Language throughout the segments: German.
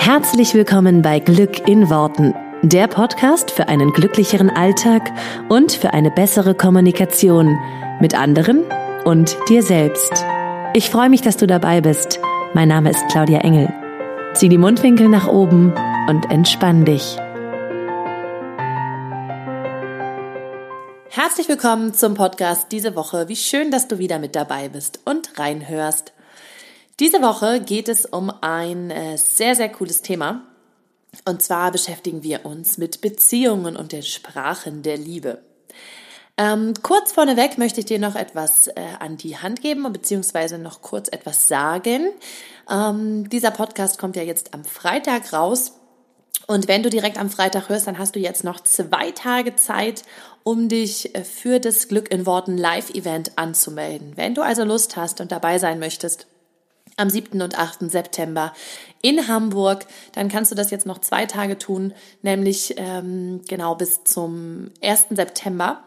Herzlich willkommen bei Glück in Worten, der Podcast für einen glücklicheren Alltag und für eine bessere Kommunikation mit anderen und dir selbst. Ich freue mich, dass du dabei bist. Mein Name ist Claudia Engel. Zieh die Mundwinkel nach oben und entspann dich. Herzlich willkommen zum Podcast diese Woche. Wie schön, dass du wieder mit dabei bist und reinhörst. Diese Woche geht es um ein äh, sehr, sehr cooles Thema. Und zwar beschäftigen wir uns mit Beziehungen und den Sprachen der Liebe. Ähm, kurz vorneweg möchte ich dir noch etwas äh, an die Hand geben, beziehungsweise noch kurz etwas sagen. Ähm, dieser Podcast kommt ja jetzt am Freitag raus. Und wenn du direkt am Freitag hörst, dann hast du jetzt noch zwei Tage Zeit, um dich äh, für das Glück in Worten Live-Event anzumelden. Wenn du also Lust hast und dabei sein möchtest, am 7. und 8. September in Hamburg. Dann kannst du das jetzt noch zwei Tage tun, nämlich ähm, genau bis zum 1. September.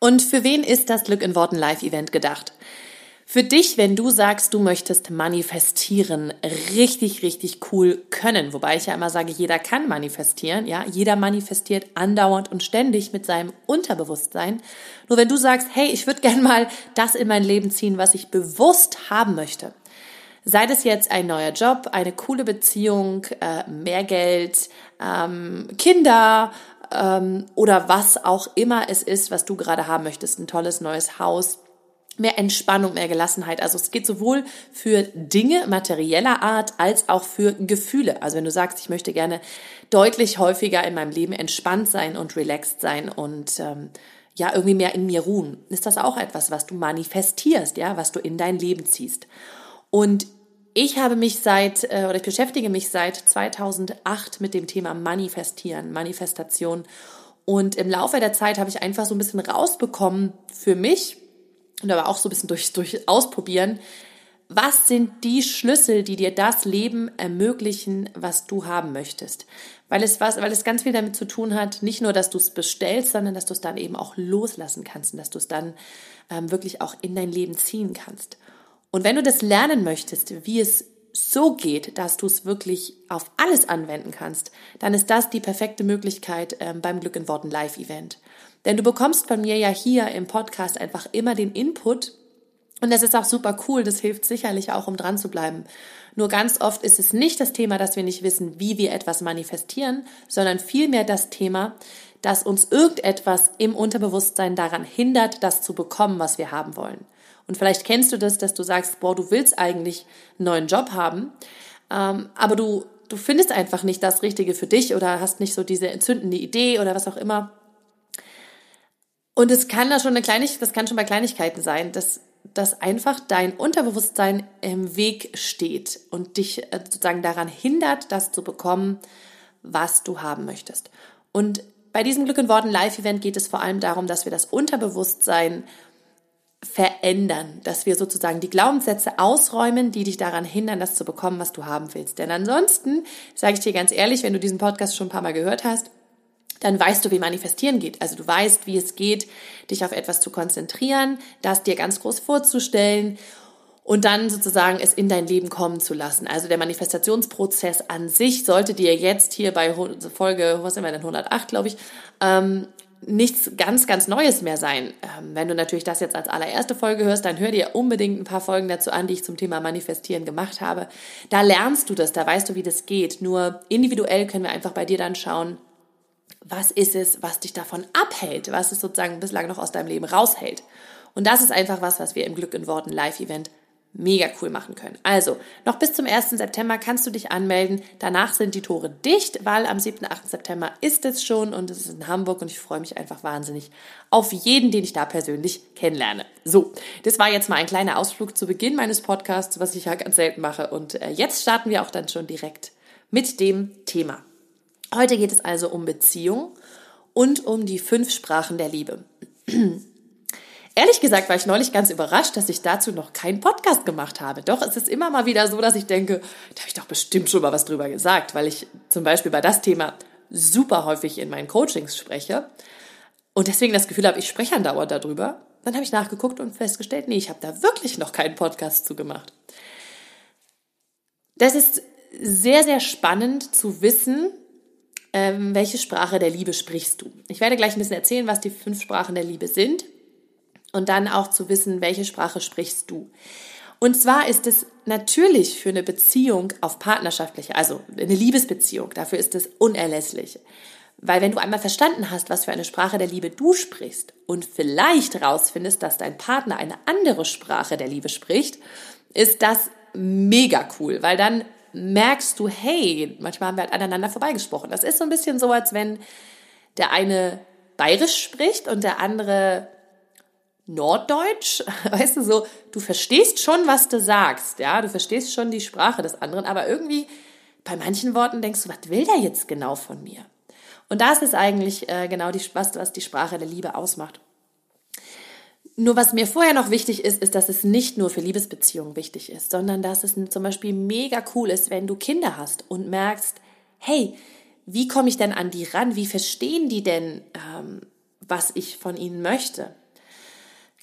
Und für wen ist das Glück in Worten Live-Event gedacht? Für dich, wenn du sagst, du möchtest manifestieren, richtig, richtig cool können. Wobei ich ja immer sage, jeder kann manifestieren, ja. Jeder manifestiert andauernd und ständig mit seinem Unterbewusstsein. Nur wenn du sagst, hey, ich würde gern mal das in mein Leben ziehen, was ich bewusst haben möchte. Sei das jetzt ein neuer Job, eine coole Beziehung, äh, mehr Geld, ähm, Kinder, ähm, oder was auch immer es ist, was du gerade haben möchtest, ein tolles neues Haus, mehr Entspannung, mehr Gelassenheit. Also es geht sowohl für Dinge materieller Art als auch für Gefühle. Also wenn du sagst, ich möchte gerne deutlich häufiger in meinem Leben entspannt sein und relaxed sein und ähm, ja irgendwie mehr in mir ruhen, ist das auch etwas, was du manifestierst, ja, was du in dein Leben ziehst. Und ich habe mich seit äh, oder ich beschäftige mich seit 2008 mit dem Thema Manifestieren, Manifestation. Und im Laufe der Zeit habe ich einfach so ein bisschen rausbekommen für mich, und aber auch so ein bisschen durch, durch Ausprobieren, was sind die Schlüssel, die dir das Leben ermöglichen, was du haben möchtest? Weil es, was, weil es ganz viel damit zu tun hat, nicht nur, dass du es bestellst, sondern dass du es dann eben auch loslassen kannst und dass du es dann ähm, wirklich auch in dein Leben ziehen kannst. Und wenn du das lernen möchtest, wie es so geht, dass du es wirklich auf alles anwenden kannst, dann ist das die perfekte Möglichkeit ähm, beim Glück in Worten Live-Event. Denn du bekommst von mir ja hier im Podcast einfach immer den Input und das ist auch super cool, das hilft sicherlich auch, um dran zu bleiben. Nur ganz oft ist es nicht das Thema, dass wir nicht wissen, wie wir etwas manifestieren, sondern vielmehr das Thema, dass uns irgendetwas im Unterbewusstsein daran hindert, das zu bekommen, was wir haben wollen. Und vielleicht kennst du das, dass du sagst, boah, du willst eigentlich einen neuen Job haben, ähm, aber du, du findest einfach nicht das Richtige für dich oder hast nicht so diese entzündende Idee oder was auch immer. Und es kann da schon eine Kleinigkeit, das kann schon bei Kleinigkeiten sein, dass, dass einfach dein Unterbewusstsein im Weg steht und dich äh, sozusagen daran hindert, das zu bekommen, was du haben möchtest. Und bei diesem Glück in Worten Live-Event geht es vor allem darum, dass wir das Unterbewusstsein verändern, dass wir sozusagen die Glaubenssätze ausräumen, die dich daran hindern, das zu bekommen, was du haben willst. Denn ansonsten, sage ich dir ganz ehrlich, wenn du diesen Podcast schon ein paar Mal gehört hast, dann weißt du, wie manifestieren geht. Also du weißt, wie es geht, dich auf etwas zu konzentrieren, das dir ganz groß vorzustellen und dann sozusagen es in dein Leben kommen zu lassen. Also der Manifestationsprozess an sich sollte dir jetzt hier bei Folge, was sind wir denn, 108, glaube ich, ähm, nichts ganz, ganz Neues mehr sein. Ähm, wenn du natürlich das jetzt als allererste Folge hörst, dann hör dir unbedingt ein paar Folgen dazu an, die ich zum Thema Manifestieren gemacht habe. Da lernst du das, da weißt du, wie das geht. Nur individuell können wir einfach bei dir dann schauen, was ist es, was dich davon abhält, was es sozusagen bislang noch aus deinem Leben raushält. Und das ist einfach was, was wir im Glück in Worten Live-Event mega cool machen können. Also, noch bis zum 1. September kannst du dich anmelden. Danach sind die Tore dicht, weil am 7. 8. September ist es schon und es ist in Hamburg und ich freue mich einfach wahnsinnig auf jeden, den ich da persönlich kennenlerne. So, das war jetzt mal ein kleiner Ausflug zu Beginn meines Podcasts, was ich ja ganz selten mache und äh, jetzt starten wir auch dann schon direkt mit dem Thema. Heute geht es also um Beziehung und um die fünf Sprachen der Liebe. Ehrlich gesagt war ich neulich ganz überrascht, dass ich dazu noch keinen Podcast gemacht habe. Doch es ist immer mal wieder so, dass ich denke, da habe ich doch bestimmt schon mal was drüber gesagt, weil ich zum Beispiel bei das Thema super häufig in meinen Coachings spreche und deswegen das Gefühl habe, ich spreche andauernd darüber. Dann habe ich nachgeguckt und festgestellt, nee, ich habe da wirklich noch keinen Podcast zu gemacht. Das ist sehr, sehr spannend zu wissen, ähm, welche Sprache der Liebe sprichst du. Ich werde gleich ein bisschen erzählen, was die fünf Sprachen der Liebe sind und dann auch zu wissen, welche Sprache sprichst du. Und zwar ist es natürlich für eine Beziehung auf partnerschaftliche, also eine Liebesbeziehung, dafür ist es unerlässlich. Weil wenn du einmal verstanden hast, was für eine Sprache der Liebe du sprichst und vielleicht rausfindest, dass dein Partner eine andere Sprache der Liebe spricht, ist das mega cool, weil dann merkst du, hey, manchmal haben wir halt aneinander vorbeigesprochen. Das ist so ein bisschen so, als wenn der eine bayerisch spricht und der andere Norddeutsch, weißt du, so, du verstehst schon, was du sagst, ja, du verstehst schon die Sprache des anderen, aber irgendwie bei manchen Worten denkst du, was will der jetzt genau von mir? Und das ist eigentlich äh, genau die, was, was die Sprache der Liebe ausmacht. Nur was mir vorher noch wichtig ist, ist, dass es nicht nur für Liebesbeziehungen wichtig ist, sondern dass es zum Beispiel mega cool ist, wenn du Kinder hast und merkst, hey, wie komme ich denn an die ran? Wie verstehen die denn, ähm, was ich von ihnen möchte?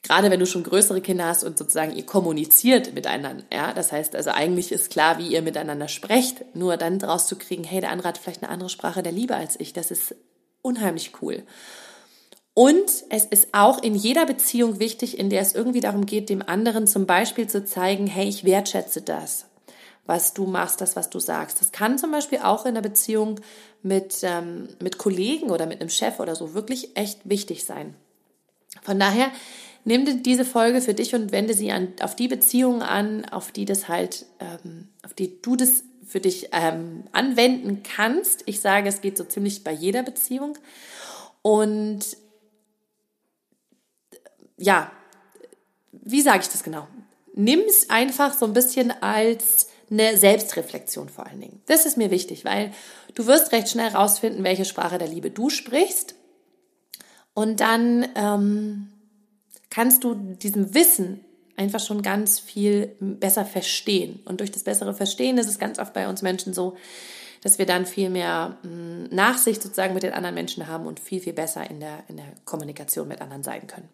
gerade wenn du schon größere Kinder hast und sozusagen ihr kommuniziert miteinander, ja, das heißt also eigentlich ist klar, wie ihr miteinander sprecht, nur dann rauszukriegen, hey, der andere hat vielleicht eine andere Sprache der Liebe als ich, das ist unheimlich cool. Und es ist auch in jeder Beziehung wichtig, in der es irgendwie darum geht, dem anderen zum Beispiel zu zeigen, hey, ich wertschätze das, was du machst, das, was du sagst. Das kann zum Beispiel auch in der Beziehung mit, ähm, mit Kollegen oder mit einem Chef oder so wirklich echt wichtig sein. Von daher nimm diese Folge für dich und wende sie an, auf die Beziehungen an, auf die das halt, ähm, auf die du das für dich ähm, anwenden kannst. Ich sage, es geht so ziemlich bei jeder Beziehung. Und ja, wie sage ich das genau? Nimm es einfach so ein bisschen als eine Selbstreflexion vor allen Dingen. Das ist mir wichtig, weil du wirst recht schnell rausfinden, welche Sprache der Liebe du sprichst. Und dann ähm, kannst du diesem Wissen einfach schon ganz viel besser verstehen. Und durch das bessere Verstehen ist es ganz oft bei uns Menschen so, dass wir dann viel mehr hm, Nachsicht sozusagen mit den anderen Menschen haben und viel, viel besser in der, in der Kommunikation mit anderen sein können.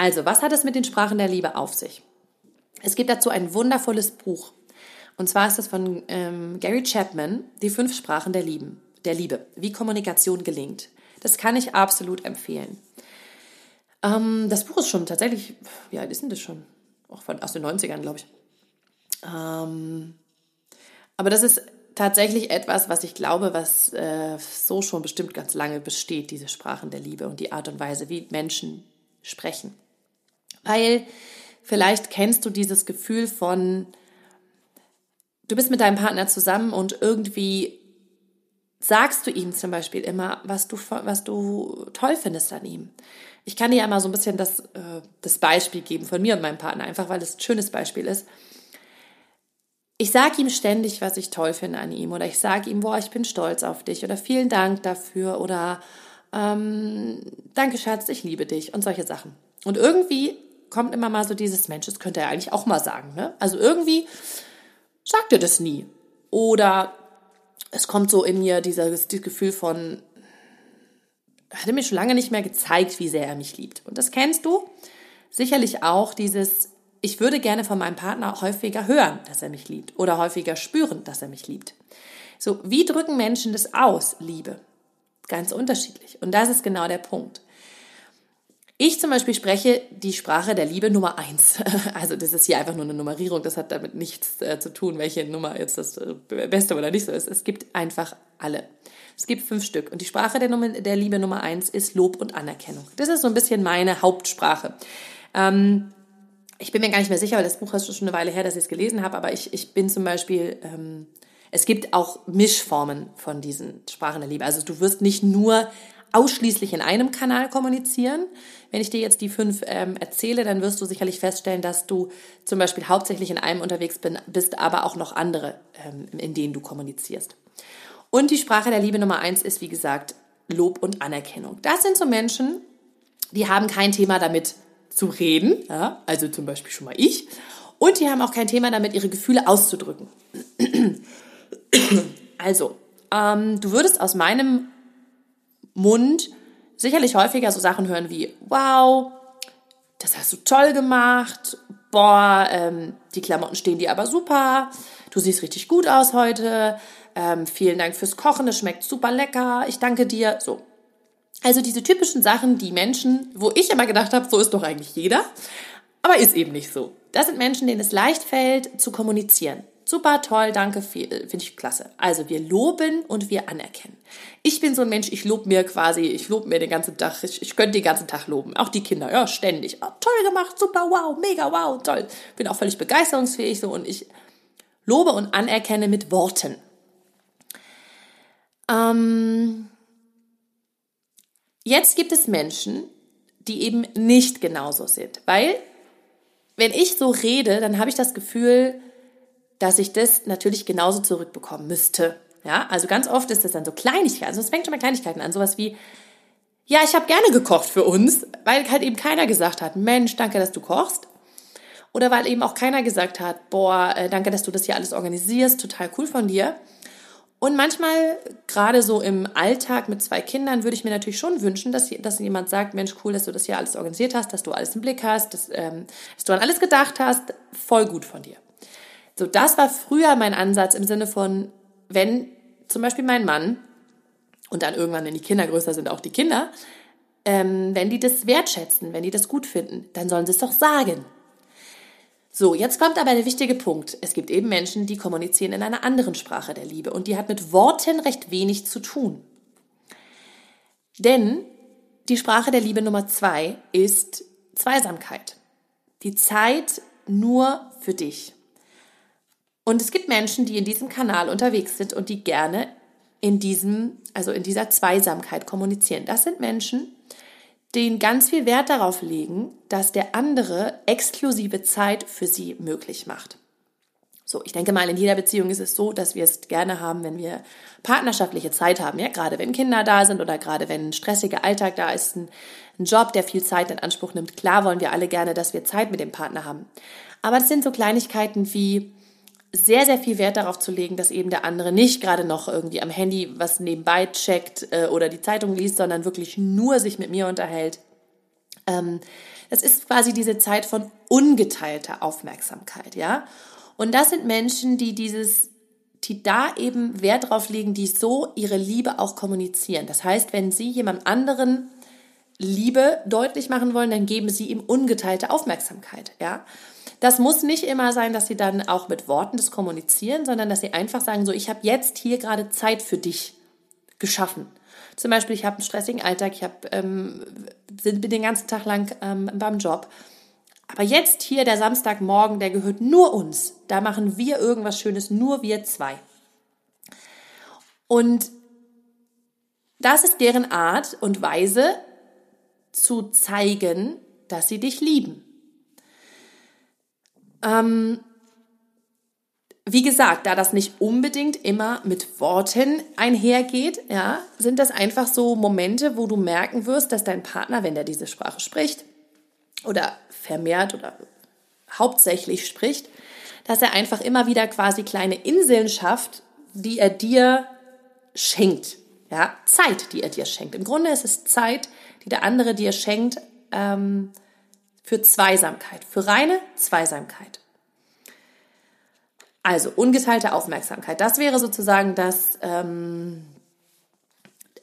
Also, was hat es mit den Sprachen der Liebe auf sich? Es gibt dazu ein wundervolles Buch. Und zwar ist es von ähm, Gary Chapman, Die fünf Sprachen der, Lieben, der Liebe, wie Kommunikation gelingt. Das kann ich absolut empfehlen. Ähm, das Buch ist schon tatsächlich, wie alt ist denn das schon? Auch von, aus den 90ern, glaube ich. Ähm, aber das ist tatsächlich etwas, was ich glaube, was äh, so schon bestimmt ganz lange besteht, diese Sprachen der Liebe und die Art und Weise, wie Menschen sprechen. Weil vielleicht kennst du dieses Gefühl von, du bist mit deinem Partner zusammen und irgendwie sagst du ihm zum Beispiel immer, was du, was du toll findest an ihm. Ich kann dir ja mal so ein bisschen das, äh, das Beispiel geben von mir und meinem Partner, einfach weil es ein schönes Beispiel ist. Ich sage ihm ständig, was ich toll finde an ihm oder ich sage ihm, boah, ich bin stolz auf dich oder vielen Dank dafür oder ähm, danke Schatz, ich liebe dich und solche Sachen. Und irgendwie kommt immer mal so dieses Mensch, das könnte er eigentlich auch mal sagen. Ne? Also irgendwie sagt er das nie. Oder es kommt so in mir dieses, dieses Gefühl von, hat er mir schon lange nicht mehr gezeigt, wie sehr er mich liebt. Und das kennst du sicherlich auch, dieses, ich würde gerne von meinem Partner häufiger hören, dass er mich liebt oder häufiger spüren, dass er mich liebt. So, wie drücken Menschen das aus, Liebe? Ganz unterschiedlich. Und das ist genau der Punkt. Ich zum Beispiel spreche die Sprache der Liebe Nummer eins. Also das ist hier einfach nur eine Nummerierung, das hat damit nichts äh, zu tun, welche Nummer jetzt das äh, Beste oder nicht so ist. Es gibt einfach alle. Es gibt fünf Stück. Und die Sprache der, Nummer, der Liebe Nummer eins ist Lob und Anerkennung. Das ist so ein bisschen meine Hauptsprache. Ähm, ich bin mir gar nicht mehr sicher, weil das Buch ist schon eine Weile her, dass ich es gelesen habe, aber ich, ich bin zum Beispiel, ähm, es gibt auch Mischformen von diesen Sprachen der Liebe. Also du wirst nicht nur ausschließlich in einem Kanal kommunizieren. Wenn ich dir jetzt die fünf ähm, erzähle, dann wirst du sicherlich feststellen, dass du zum Beispiel hauptsächlich in einem unterwegs bin, bist, aber auch noch andere, ähm, in denen du kommunizierst. Und die Sprache der Liebe Nummer eins ist, wie gesagt, Lob und Anerkennung. Das sind so Menschen, die haben kein Thema damit zu reden, ja, also zum Beispiel schon mal ich, und die haben auch kein Thema damit, ihre Gefühle auszudrücken. Also, ähm, du würdest aus meinem Mund sicherlich häufiger so Sachen hören wie, wow, das hast du toll gemacht, boah, ähm, die Klamotten stehen dir aber super, du siehst richtig gut aus heute, ähm, vielen Dank fürs Kochen, es schmeckt super lecker, ich danke dir, so. Also diese typischen Sachen, die Menschen, wo ich immer gedacht habe, so ist doch eigentlich jeder, aber ist eben nicht so. Das sind Menschen, denen es leicht fällt, zu kommunizieren. Super, toll, danke, finde ich klasse. Also wir loben und wir anerkennen. Ich bin so ein Mensch, ich lobe mir quasi, ich lobe mir den ganzen Tag, ich, ich könnte den ganzen Tag loben. Auch die Kinder, ja, ständig. Oh, toll gemacht, super, wow, mega, wow, toll. Bin auch völlig begeisterungsfähig so und ich lobe und anerkenne mit Worten. Ähm, jetzt gibt es Menschen, die eben nicht genauso sind, weil wenn ich so rede, dann habe ich das Gefühl, dass ich das natürlich genauso zurückbekommen müsste. Ja, also ganz oft ist das dann so Kleinigkeiten. Also es fängt schon bei Kleinigkeiten an, sowas wie, ja, ich habe gerne gekocht für uns, weil halt eben keiner gesagt hat, Mensch, danke, dass du kochst. Oder weil eben auch keiner gesagt hat, boah, äh, danke, dass du das hier alles organisierst, total cool von dir. Und manchmal, gerade so im Alltag mit zwei Kindern, würde ich mir natürlich schon wünschen, dass, dass jemand sagt, Mensch, cool, dass du das hier alles organisiert hast, dass du alles im Blick hast, dass, ähm, dass du an alles gedacht hast, voll gut von dir. So, das war früher mein Ansatz im Sinne von, wenn zum Beispiel mein Mann und dann irgendwann, wenn die Kinder größer sind, auch die Kinder, ähm, wenn die das wertschätzen, wenn die das gut finden, dann sollen sie es doch sagen. So, jetzt kommt aber der wichtige Punkt. Es gibt eben Menschen, die kommunizieren in einer anderen Sprache der Liebe und die hat mit Worten recht wenig zu tun. Denn die Sprache der Liebe Nummer zwei ist Zweisamkeit. Die Zeit nur für dich. Und es gibt Menschen, die in diesem Kanal unterwegs sind und die gerne in diesem, also in dieser Zweisamkeit kommunizieren. Das sind Menschen, die ganz viel Wert darauf legen, dass der andere exklusive Zeit für sie möglich macht. So, ich denke mal, in jeder Beziehung ist es so, dass wir es gerne haben, wenn wir partnerschaftliche Zeit haben. Ja, gerade wenn Kinder da sind oder gerade wenn ein stressiger Alltag da ist, ein, ein Job, der viel Zeit in Anspruch nimmt. Klar wollen wir alle gerne, dass wir Zeit mit dem Partner haben. Aber es sind so Kleinigkeiten wie, sehr, sehr viel Wert darauf zu legen, dass eben der andere nicht gerade noch irgendwie am Handy was nebenbei checkt äh, oder die Zeitung liest, sondern wirklich nur sich mit mir unterhält. Ähm, das ist quasi diese Zeit von ungeteilter Aufmerksamkeit, ja. Und das sind Menschen, die dieses, die da eben Wert drauf legen, die so ihre Liebe auch kommunizieren. Das heißt, wenn sie jemand anderen Liebe deutlich machen wollen, dann geben sie ihm ungeteilte Aufmerksamkeit, ja. Das muss nicht immer sein, dass sie dann auch mit Worten das kommunizieren, sondern dass sie einfach sagen, so, ich habe jetzt hier gerade Zeit für dich geschaffen. Zum Beispiel, ich habe einen stressigen Alltag, ich hab, ähm, bin den ganzen Tag lang ähm, beim Job. Aber jetzt hier der Samstagmorgen, der gehört nur uns. Da machen wir irgendwas Schönes, nur wir zwei. Und das ist deren Art und Weise zu zeigen, dass sie dich lieben. Ähm, wie gesagt, da das nicht unbedingt immer mit Worten einhergeht, ja, sind das einfach so Momente, wo du merken wirst, dass dein Partner, wenn der diese Sprache spricht oder vermehrt oder hauptsächlich spricht, dass er einfach immer wieder quasi kleine Inseln schafft, die er dir schenkt. Ja, Zeit, die er dir schenkt. Im Grunde ist es Zeit, die der andere dir schenkt, ähm, für Zweisamkeit, für reine Zweisamkeit. Also ungeteilte Aufmerksamkeit. Das wäre sozusagen das, ähm,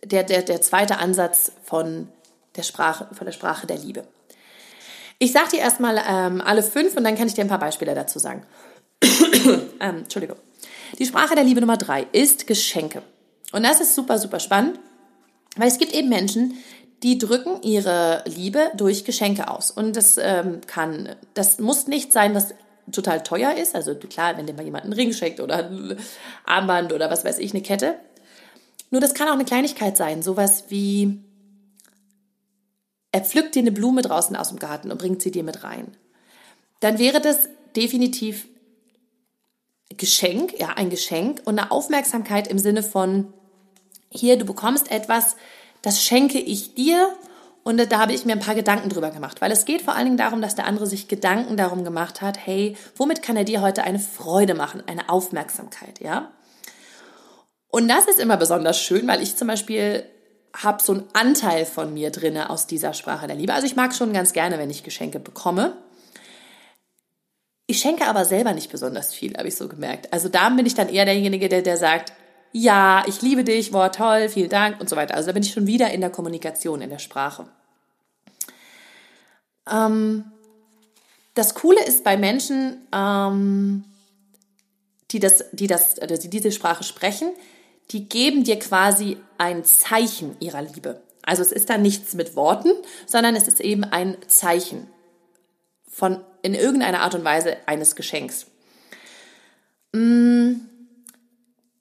der, der, der zweite Ansatz von der Sprache, von der Sprache der Liebe. Ich sage dir erstmal ähm, alle fünf und dann kann ich dir ein paar Beispiele dazu sagen. ähm, Entschuldigung. Die Sprache der Liebe Nummer drei ist Geschenke. Und das ist super, super spannend, weil es gibt eben Menschen, die drücken ihre Liebe durch Geschenke aus. Und das ähm, kann, das muss nicht sein, was total teuer ist. Also klar, wenn dir mal jemand einen Ring schenkt oder ein Armband oder was weiß ich, eine Kette. Nur das kann auch eine Kleinigkeit sein. Sowas wie, er pflückt dir eine Blume draußen aus dem Garten und bringt sie dir mit rein. Dann wäre das definitiv Geschenk, ja, ein Geschenk und eine Aufmerksamkeit im Sinne von, hier, du bekommst etwas, das schenke ich dir. Und da habe ich mir ein paar Gedanken drüber gemacht, weil es geht vor allen Dingen darum, dass der andere sich Gedanken darum gemacht hat, hey, womit kann er dir heute eine Freude machen, eine Aufmerksamkeit, ja? Und das ist immer besonders schön, weil ich zum Beispiel habe so einen Anteil von mir drinne aus dieser Sprache der Liebe. Also ich mag schon ganz gerne, wenn ich Geschenke bekomme. Ich schenke aber selber nicht besonders viel, habe ich so gemerkt. Also da bin ich dann eher derjenige, der, der sagt, ja, ich liebe dich, war toll, vielen Dank und so weiter. Also da bin ich schon wieder in der Kommunikation, in der Sprache. Ähm, das Coole ist bei Menschen, ähm, die, das, die, das, also die diese Sprache sprechen, die geben dir quasi ein Zeichen ihrer Liebe. Also es ist da nichts mit Worten, sondern es ist eben ein Zeichen von in irgendeiner Art und Weise eines Geschenks. Mm,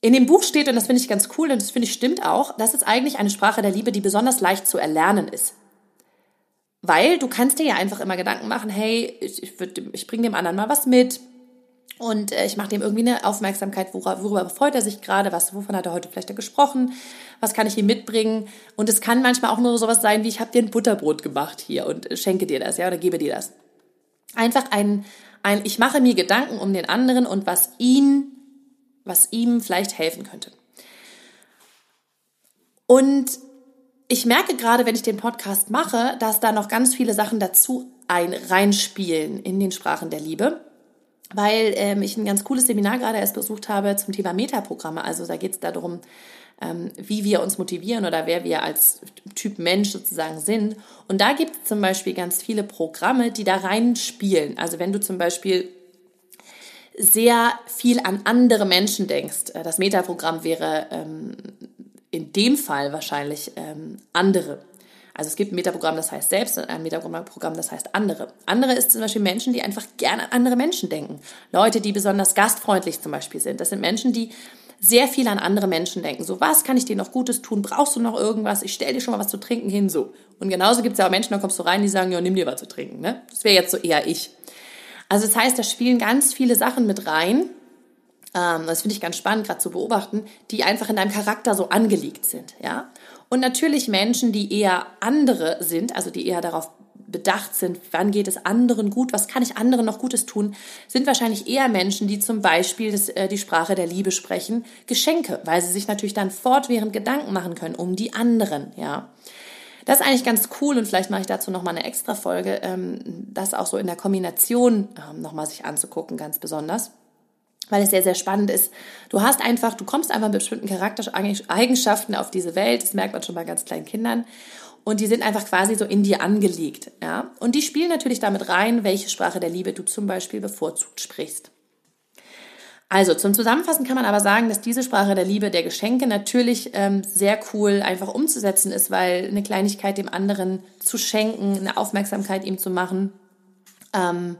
in dem Buch steht, und das finde ich ganz cool, und das finde ich stimmt auch, das ist eigentlich eine Sprache der Liebe, die besonders leicht zu erlernen ist. Weil du kannst dir ja einfach immer Gedanken machen, hey, ich, ich, ich bringe dem anderen mal was mit und äh, ich mache dem irgendwie eine Aufmerksamkeit, worüber, worüber freut er sich gerade, was, wovon hat er heute vielleicht gesprochen, was kann ich ihm mitbringen und es kann manchmal auch nur sowas sein wie, ich habe dir ein Butterbrot gemacht hier und schenke dir das, ja, oder gebe dir das. Einfach ein, ein, ich mache mir Gedanken um den anderen und was ihn, was ihm vielleicht helfen könnte. Und ich merke gerade, wenn ich den Podcast mache, dass da noch ganz viele Sachen dazu ein, reinspielen in den Sprachen der Liebe, weil ähm, ich ein ganz cooles Seminar gerade erst besucht habe zum Thema Metaprogramme. Also da geht es darum, ähm, wie wir uns motivieren oder wer wir als Typ Mensch sozusagen sind. Und da gibt es zum Beispiel ganz viele Programme, die da reinspielen. Also wenn du zum Beispiel sehr viel an andere Menschen denkst, äh, das Metaprogramm wäre ähm, in dem Fall wahrscheinlich ähm, andere. Also es gibt ein Metaprogramm, das heißt selbst und ein Metaprogramm, das heißt andere. Andere ist zum Beispiel Menschen, die einfach gerne an andere Menschen denken. Leute, die besonders gastfreundlich zum Beispiel sind. Das sind Menschen, die sehr viel an andere Menschen denken. So, was kann ich dir noch Gutes tun? Brauchst du noch irgendwas? Ich stell dir schon mal was zu trinken hin, so. Und genauso gibt es ja auch Menschen, da kommst du rein, die sagen, ja, nimm dir was zu trinken. Ne? Das wäre jetzt so eher ich. Also das heißt, da spielen ganz viele Sachen mit rein, ähm, das finde ich ganz spannend, gerade zu beobachten, die einfach in deinem Charakter so angelegt sind, ja. Und natürlich Menschen, die eher andere sind, also die eher darauf bedacht sind, wann geht es anderen gut, was kann ich anderen noch Gutes tun, sind wahrscheinlich eher Menschen, die zum Beispiel das, äh, die Sprache der Liebe sprechen, Geschenke, weil sie sich natürlich dann fortwährend Gedanken machen können um die anderen, ja. Das ist eigentlich ganz cool und vielleicht mache ich dazu nochmal eine extra Folge, ähm, das auch so in der Kombination ähm, nochmal sich anzugucken, ganz besonders weil es sehr, sehr spannend ist. Du hast einfach, du kommst einfach mit bestimmten Charaktereigenschaften auf diese Welt, das merkt man schon bei ganz kleinen Kindern. Und die sind einfach quasi so in dir angelegt, ja. Und die spielen natürlich damit rein, welche Sprache der Liebe du zum Beispiel bevorzugt sprichst. Also zum Zusammenfassen kann man aber sagen, dass diese Sprache der Liebe, der Geschenke natürlich ähm, sehr cool einfach umzusetzen ist, weil eine Kleinigkeit dem anderen zu schenken, eine Aufmerksamkeit ihm zu machen, ähm,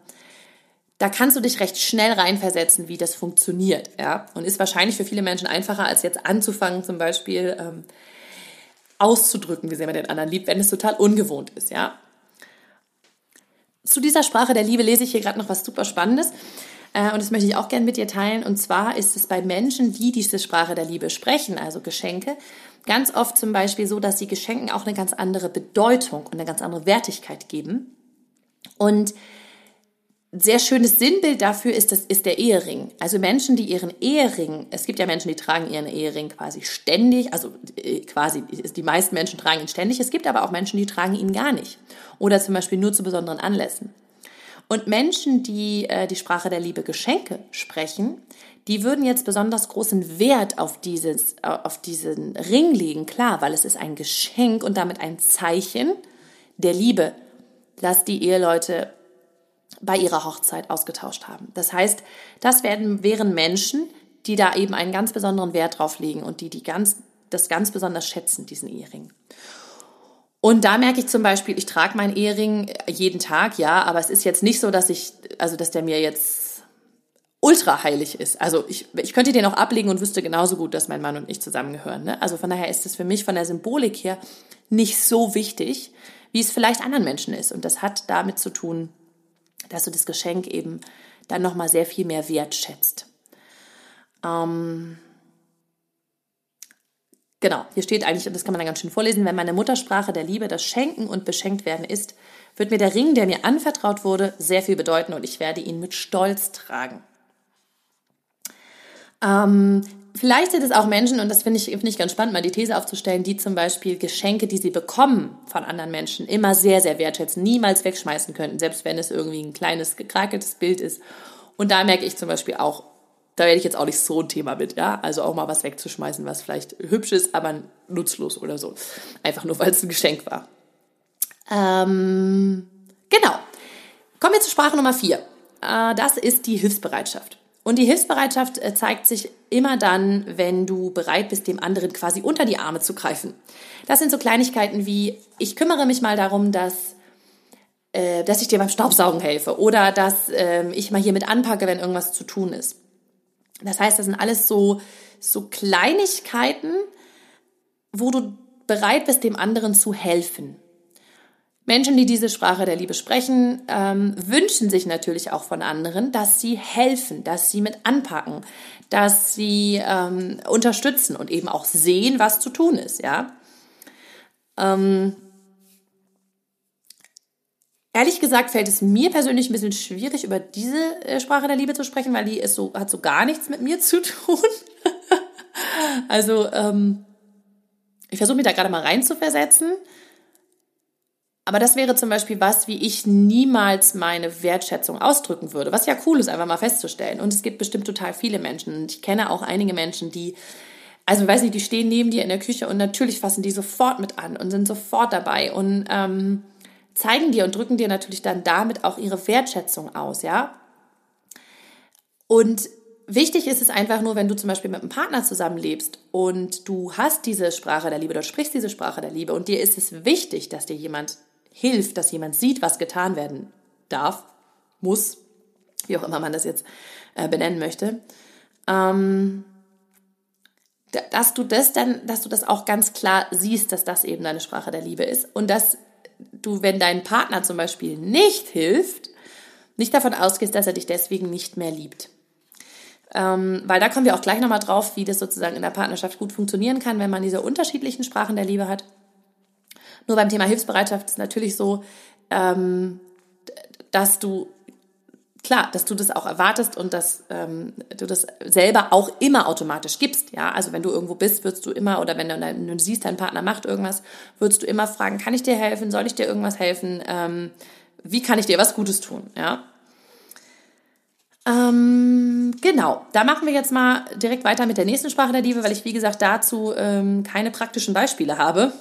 da kannst du dich recht schnell reinversetzen, wie das funktioniert, ja. Und ist wahrscheinlich für viele Menschen einfacher, als jetzt anzufangen, zum Beispiel ähm, auszudrücken, wie sehr man den anderen liebt, wenn es total ungewohnt ist, ja. Zu dieser Sprache der Liebe lese ich hier gerade noch was super Spannendes. Äh, und das möchte ich auch gerne mit dir teilen. Und zwar ist es bei Menschen, die diese Sprache der Liebe sprechen, also Geschenke, ganz oft zum Beispiel so, dass sie Geschenken auch eine ganz andere Bedeutung und eine ganz andere Wertigkeit geben. Und sehr schönes Sinnbild dafür ist, das ist der Ehering. Also Menschen, die ihren Ehering, es gibt ja Menschen, die tragen ihren Ehering quasi ständig, also äh, quasi, die meisten Menschen tragen ihn ständig, es gibt aber auch Menschen, die tragen ihn gar nicht. Oder zum Beispiel nur zu besonderen Anlässen. Und Menschen, die äh, die Sprache der Liebe Geschenke sprechen, die würden jetzt besonders großen Wert auf, dieses, auf diesen Ring legen, klar, weil es ist ein Geschenk und damit ein Zeichen der Liebe, dass die Eheleute bei ihrer Hochzeit ausgetauscht haben. Das heißt, das werden, wären Menschen, die da eben einen ganz besonderen Wert drauf legen und die, die ganz, das ganz besonders schätzen, diesen Ehering. Und da merke ich zum Beispiel, ich trage meinen Ehering jeden Tag, ja, aber es ist jetzt nicht so, dass ich, also dass der mir jetzt ultra heilig ist. Also ich, ich könnte den auch ablegen und wüsste genauso gut, dass mein Mann und ich zusammengehören. Ne? Also von daher ist es für mich von der Symbolik her nicht so wichtig, wie es vielleicht anderen Menschen ist. Und das hat damit zu tun, dass du das Geschenk eben dann nochmal sehr viel mehr wertschätzt. Ähm, genau, hier steht eigentlich, und das kann man dann ganz schön vorlesen, wenn meine Muttersprache der Liebe das Schenken und Beschenkt werden ist, wird mir der Ring, der mir anvertraut wurde, sehr viel bedeuten und ich werde ihn mit Stolz tragen. Ähm, Vielleicht sind es auch Menschen, und das finde ich, finde ich ganz spannend, mal die These aufzustellen, die zum Beispiel Geschenke, die sie bekommen von anderen Menschen, immer sehr, sehr wertschätzen, niemals wegschmeißen könnten, selbst wenn es irgendwie ein kleines, gekrakeltes Bild ist Und da merke ich zum Beispiel auch, da werde ich jetzt auch nicht so ein Thema mit, ja. Also auch mal was wegzuschmeißen, was vielleicht hübsch ist, aber nutzlos oder so. Einfach nur, weil es ein Geschenk war. Ähm, genau. Kommen wir zur Sprache Nummer vier. Äh, das ist die Hilfsbereitschaft. Und die Hilfsbereitschaft äh, zeigt sich immer dann, wenn du bereit bist, dem anderen quasi unter die Arme zu greifen. Das sind so Kleinigkeiten wie, ich kümmere mich mal darum, dass, äh, dass ich dir beim Staubsaugen helfe oder dass äh, ich mal hier mit anpacke, wenn irgendwas zu tun ist. Das heißt, das sind alles so, so Kleinigkeiten, wo du bereit bist, dem anderen zu helfen. Menschen, die diese Sprache der Liebe sprechen, ähm, wünschen sich natürlich auch von anderen, dass sie helfen, dass sie mit anpacken, dass sie ähm, unterstützen und eben auch sehen, was zu tun ist. Ja. Ähm, ehrlich gesagt fällt es mir persönlich ein bisschen schwierig, über diese äh, Sprache der Liebe zu sprechen, weil die ist so, hat so gar nichts mit mir zu tun. also ähm, ich versuche mich da gerade mal reinzuversetzen. Aber das wäre zum Beispiel was, wie ich niemals meine Wertschätzung ausdrücken würde. Was ja cool ist, einfach mal festzustellen. Und es gibt bestimmt total viele Menschen. Und ich kenne auch einige Menschen, die, also ich weiß nicht, die stehen neben dir in der Küche und natürlich fassen die sofort mit an und sind sofort dabei und ähm, zeigen dir und drücken dir natürlich dann damit auch ihre Wertschätzung aus, ja. Und wichtig ist es einfach nur, wenn du zum Beispiel mit einem Partner zusammenlebst und du hast diese Sprache der Liebe, du sprichst diese Sprache der Liebe und dir ist es wichtig, dass dir jemand hilft, dass jemand sieht, was getan werden darf, muss, wie auch immer man das jetzt äh, benennen möchte, ähm, dass du das dann, dass du das auch ganz klar siehst, dass das eben deine Sprache der Liebe ist und dass du, wenn dein Partner zum Beispiel nicht hilft, nicht davon ausgehst, dass er dich deswegen nicht mehr liebt. Ähm, weil da kommen wir auch gleich nochmal drauf, wie das sozusagen in der Partnerschaft gut funktionieren kann, wenn man diese unterschiedlichen Sprachen der Liebe hat. Nur beim Thema Hilfsbereitschaft ist natürlich so, ähm, dass du klar, dass du das auch erwartest und dass ähm, du das selber auch immer automatisch gibst. Ja, also wenn du irgendwo bist, wirst du immer oder wenn du, wenn du siehst, dein Partner macht irgendwas, würdest du immer fragen: Kann ich dir helfen? Soll ich dir irgendwas helfen? Ähm, wie kann ich dir was Gutes tun? Ja. Ähm, genau, da machen wir jetzt mal direkt weiter mit der nächsten Sprache der Liebe, weil ich wie gesagt dazu ähm, keine praktischen Beispiele habe.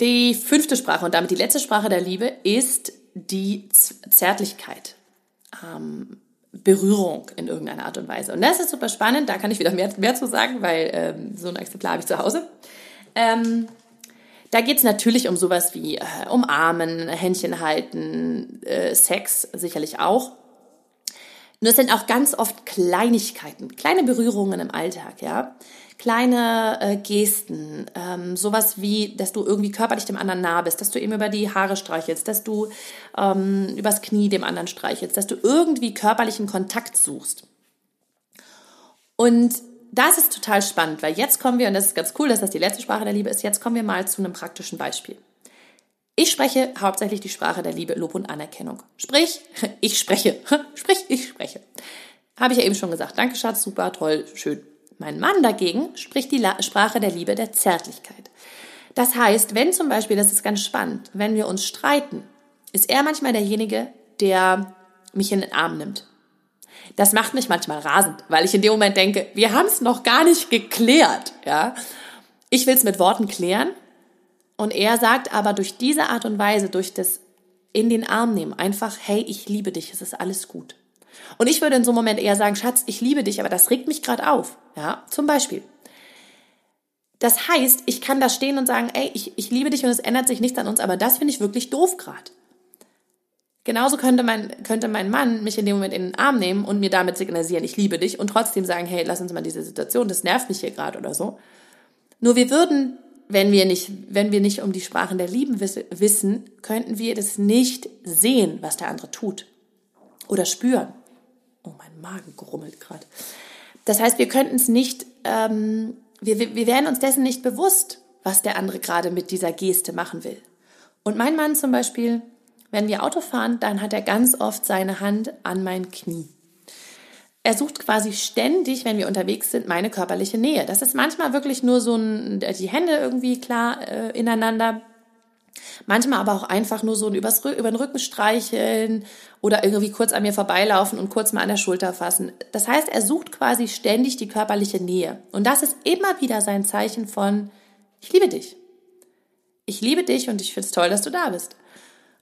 Die fünfte Sprache und damit die letzte Sprache der Liebe ist die Zärtlichkeit. Ähm, Berührung in irgendeiner Art und Weise. Und das ist super spannend, da kann ich wieder mehr, mehr zu sagen, weil ähm, so ein Exemplar habe ich zu Hause. Ähm, da geht es natürlich um sowas wie äh, umarmen, Händchen halten, äh, Sex sicherlich auch. Nur es sind auch ganz oft Kleinigkeiten, kleine Berührungen im Alltag, ja kleine äh, Gesten, ähm, sowas wie, dass du irgendwie körperlich dem anderen nah bist, dass du ihm über die Haare streichelst, dass du ähm, übers Knie dem anderen streichelst, dass du irgendwie körperlichen Kontakt suchst. Und das ist total spannend, weil jetzt kommen wir, und das ist ganz cool, dass das die letzte Sprache der Liebe ist, jetzt kommen wir mal zu einem praktischen Beispiel. Ich spreche hauptsächlich die Sprache der Liebe, Lob und Anerkennung. Sprich, ich spreche. Sprich, ich spreche. Habe ich ja eben schon gesagt. Danke, Schatz, super, toll, schön. Mein Mann dagegen spricht die Sprache der Liebe der Zärtlichkeit. Das heißt, wenn zum Beispiel, das ist ganz spannend, wenn wir uns streiten, ist er manchmal derjenige, der mich in den Arm nimmt. Das macht mich manchmal rasend, weil ich in dem Moment denke, wir haben es noch gar nicht geklärt. Ja, ich will es mit Worten klären und er sagt aber durch diese Art und Weise, durch das in den Arm nehmen, einfach, hey, ich liebe dich, es ist alles gut. Und ich würde in so einem Moment eher sagen, Schatz, ich liebe dich, aber das regt mich gerade auf. Ja, zum Beispiel. Das heißt, ich kann da stehen und sagen, ey, ich, ich liebe dich und es ändert sich nichts an uns, aber das finde ich wirklich doof gerade. Genauso könnte mein, könnte mein Mann mich in dem Moment in den Arm nehmen und mir damit signalisieren, ich liebe dich und trotzdem sagen, hey, lass uns mal diese Situation, das nervt mich hier gerade oder so. Nur wir würden, wenn wir nicht, wenn wir nicht um die Sprachen der Lieben wissen, könnten wir das nicht sehen, was der andere tut oder spüren. Oh, mein Magen grummelt gerade. Das heißt, wir könnten es nicht, ähm, wir, wir werden uns dessen nicht bewusst, was der andere gerade mit dieser Geste machen will. Und mein Mann zum Beispiel, wenn wir Auto fahren, dann hat er ganz oft seine Hand an mein Knie. Er sucht quasi ständig, wenn wir unterwegs sind, meine körperliche Nähe. Das ist manchmal wirklich nur so ein, die Hände irgendwie klar äh, ineinander. Manchmal aber auch einfach nur so übers, über den Rücken streicheln oder irgendwie kurz an mir vorbeilaufen und kurz mal an der Schulter fassen. Das heißt, er sucht quasi ständig die körperliche Nähe. Und das ist immer wieder sein Zeichen von, ich liebe dich. Ich liebe dich und ich finde es toll, dass du da bist.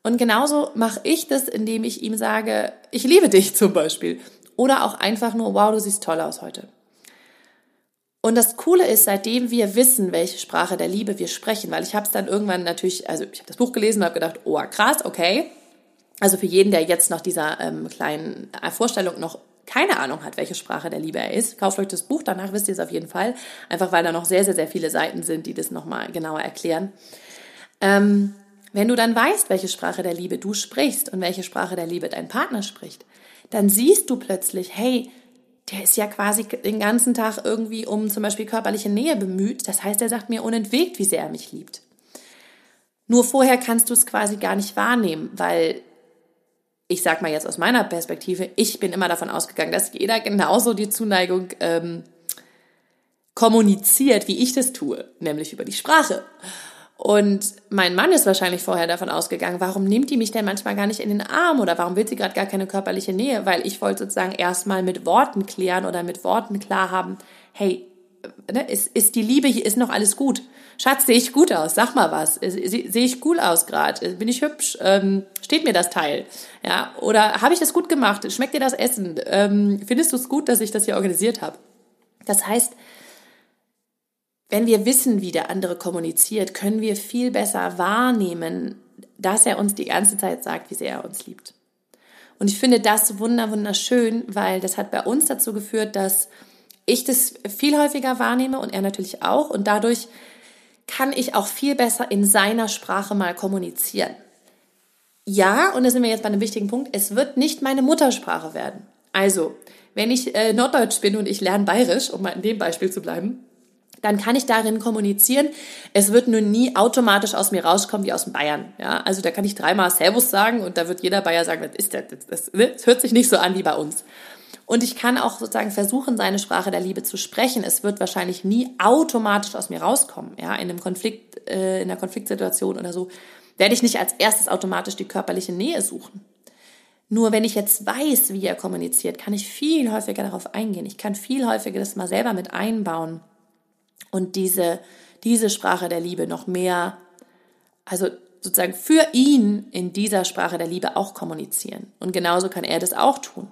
Und genauso mache ich das, indem ich ihm sage, ich liebe dich zum Beispiel. Oder auch einfach nur, wow, du siehst toll aus heute. Und das Coole ist, seitdem wir wissen, welche Sprache der Liebe wir sprechen, weil ich habe es dann irgendwann natürlich, also ich habe das Buch gelesen und habe gedacht, oh krass, okay. Also für jeden, der jetzt nach dieser ähm, kleinen Vorstellung noch keine Ahnung hat, welche Sprache der Liebe er ist, kauft euch das Buch, danach wisst ihr es auf jeden Fall. Einfach weil da noch sehr, sehr, sehr viele Seiten sind, die das nochmal genauer erklären. Ähm, wenn du dann weißt, welche Sprache der Liebe du sprichst und welche Sprache der Liebe dein Partner spricht, dann siehst du plötzlich, hey, der ist ja quasi den ganzen Tag irgendwie um zum Beispiel körperliche Nähe bemüht. Das heißt, er sagt mir unentwegt, wie sehr er mich liebt. Nur vorher kannst du es quasi gar nicht wahrnehmen, weil ich sag mal jetzt aus meiner Perspektive, ich bin immer davon ausgegangen, dass jeder genauso die Zuneigung ähm, kommuniziert, wie ich das tue, nämlich über die Sprache. Und mein Mann ist wahrscheinlich vorher davon ausgegangen, warum nimmt die mich denn manchmal gar nicht in den Arm oder warum will sie gerade gar keine körperliche Nähe? Weil ich wollte sozusagen erstmal mit Worten klären oder mit Worten klar haben, hey, ne, ist, ist die Liebe hier, ist noch alles gut? Schatz, sehe ich gut aus? Sag mal was. Sehe ich cool aus gerade? Bin ich hübsch? Ähm, steht mir das Teil? Ja, oder habe ich das gut gemacht? Schmeckt dir das Essen? Ähm, findest du es gut, dass ich das hier organisiert habe? Das heißt, wenn wir wissen, wie der andere kommuniziert, können wir viel besser wahrnehmen, dass er uns die ganze Zeit sagt, wie sehr er uns liebt. Und ich finde das wunder, wunderschön, weil das hat bei uns dazu geführt, dass ich das viel häufiger wahrnehme und er natürlich auch. Und dadurch kann ich auch viel besser in seiner Sprache mal kommunizieren. Ja, und da sind wir jetzt bei einem wichtigen Punkt, es wird nicht meine Muttersprache werden. Also, wenn ich äh, Norddeutsch bin und ich lerne Bayerisch, um mal in dem Beispiel zu bleiben, dann kann ich darin kommunizieren. Es wird nur nie automatisch aus mir rauskommen wie aus dem Bayern. Ja, also da kann ich dreimal Servus sagen und da wird jeder Bayer sagen, was ist das? Das, das, ne? das hört sich nicht so an wie bei uns. Und ich kann auch sozusagen versuchen, seine Sprache der Liebe zu sprechen. Es wird wahrscheinlich nie automatisch aus mir rauskommen. Ja, in einem Konflikt, äh, in einer Konfliktsituation oder so werde ich nicht als erstes automatisch die körperliche Nähe suchen. Nur wenn ich jetzt weiß, wie er kommuniziert, kann ich viel häufiger darauf eingehen. Ich kann viel häufiger das mal selber mit einbauen und diese, diese Sprache der Liebe noch mehr, also sozusagen für ihn in dieser Sprache der Liebe auch kommunizieren. Und genauso kann er das auch tun.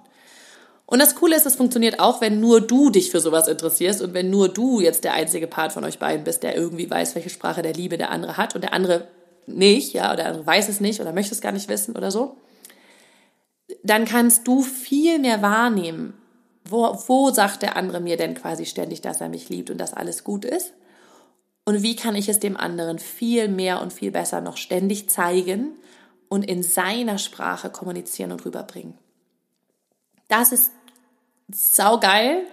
Und das Coole ist, es funktioniert auch, wenn nur du dich für sowas interessierst und wenn nur du jetzt der einzige Part von euch beiden bist, der irgendwie weiß, welche Sprache der Liebe der andere hat und der andere nicht, ja, oder der andere weiß es nicht oder möchte es gar nicht wissen oder so. Dann kannst du viel mehr wahrnehmen, wo, wo sagt der andere mir denn quasi ständig, dass er mich liebt und dass alles gut ist? Und wie kann ich es dem anderen viel mehr und viel besser noch ständig zeigen und in seiner Sprache kommunizieren und rüberbringen? Das ist saugeil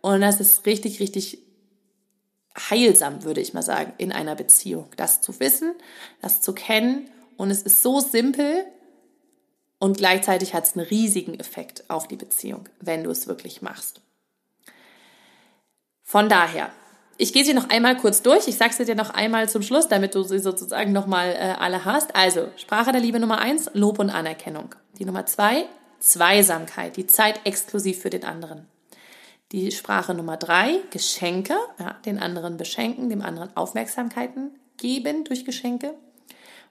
und das ist richtig, richtig heilsam, würde ich mal sagen, in einer Beziehung. Das zu wissen, das zu kennen und es ist so simpel und gleichzeitig hat es einen riesigen Effekt auf die Beziehung, wenn du es wirklich machst. Von daher, ich gehe sie noch einmal kurz durch. Ich sage sie dir noch einmal zum Schluss, damit du sie sozusagen nochmal äh, alle hast. Also, Sprache der Liebe Nummer eins, Lob und Anerkennung. Die Nummer zwei, Zweisamkeit, die Zeit exklusiv für den anderen. Die Sprache Nummer drei, Geschenke, ja, den anderen beschenken, dem anderen Aufmerksamkeiten geben durch Geschenke.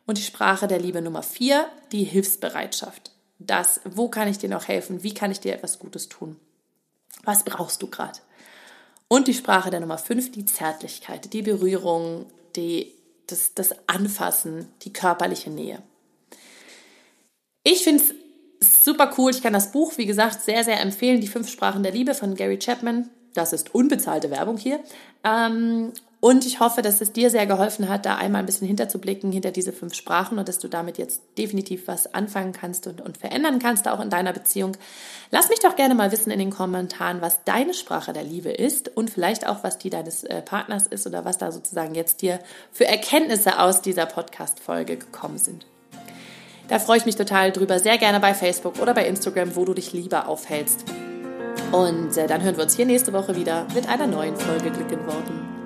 Und die Sprache der Liebe Nummer vier, die Hilfsbereitschaft. Das, wo kann ich dir noch helfen? Wie kann ich dir etwas Gutes tun? Was brauchst du gerade? Und die Sprache der Nummer fünf, die Zärtlichkeit, die Berührung, die, das, das Anfassen, die körperliche Nähe. Ich finde es super cool. Ich kann das Buch, wie gesagt, sehr, sehr empfehlen. Die fünf Sprachen der Liebe von Gary Chapman. Das ist unbezahlte Werbung hier. Ähm, und ich hoffe, dass es dir sehr geholfen hat, da einmal ein bisschen hinterzublicken hinter diese fünf Sprachen und dass du damit jetzt definitiv was anfangen kannst und, und verändern kannst, auch in deiner Beziehung. Lass mich doch gerne mal wissen in den Kommentaren, was deine Sprache der Liebe ist und vielleicht auch, was die deines äh, Partners ist oder was da sozusagen jetzt dir für Erkenntnisse aus dieser Podcast-Folge gekommen sind. Da freue ich mich total drüber. Sehr gerne bei Facebook oder bei Instagram, wo du dich lieber aufhältst. Und äh, dann hören wir uns hier nächste Woche wieder mit einer neuen Folge Glück in Worten.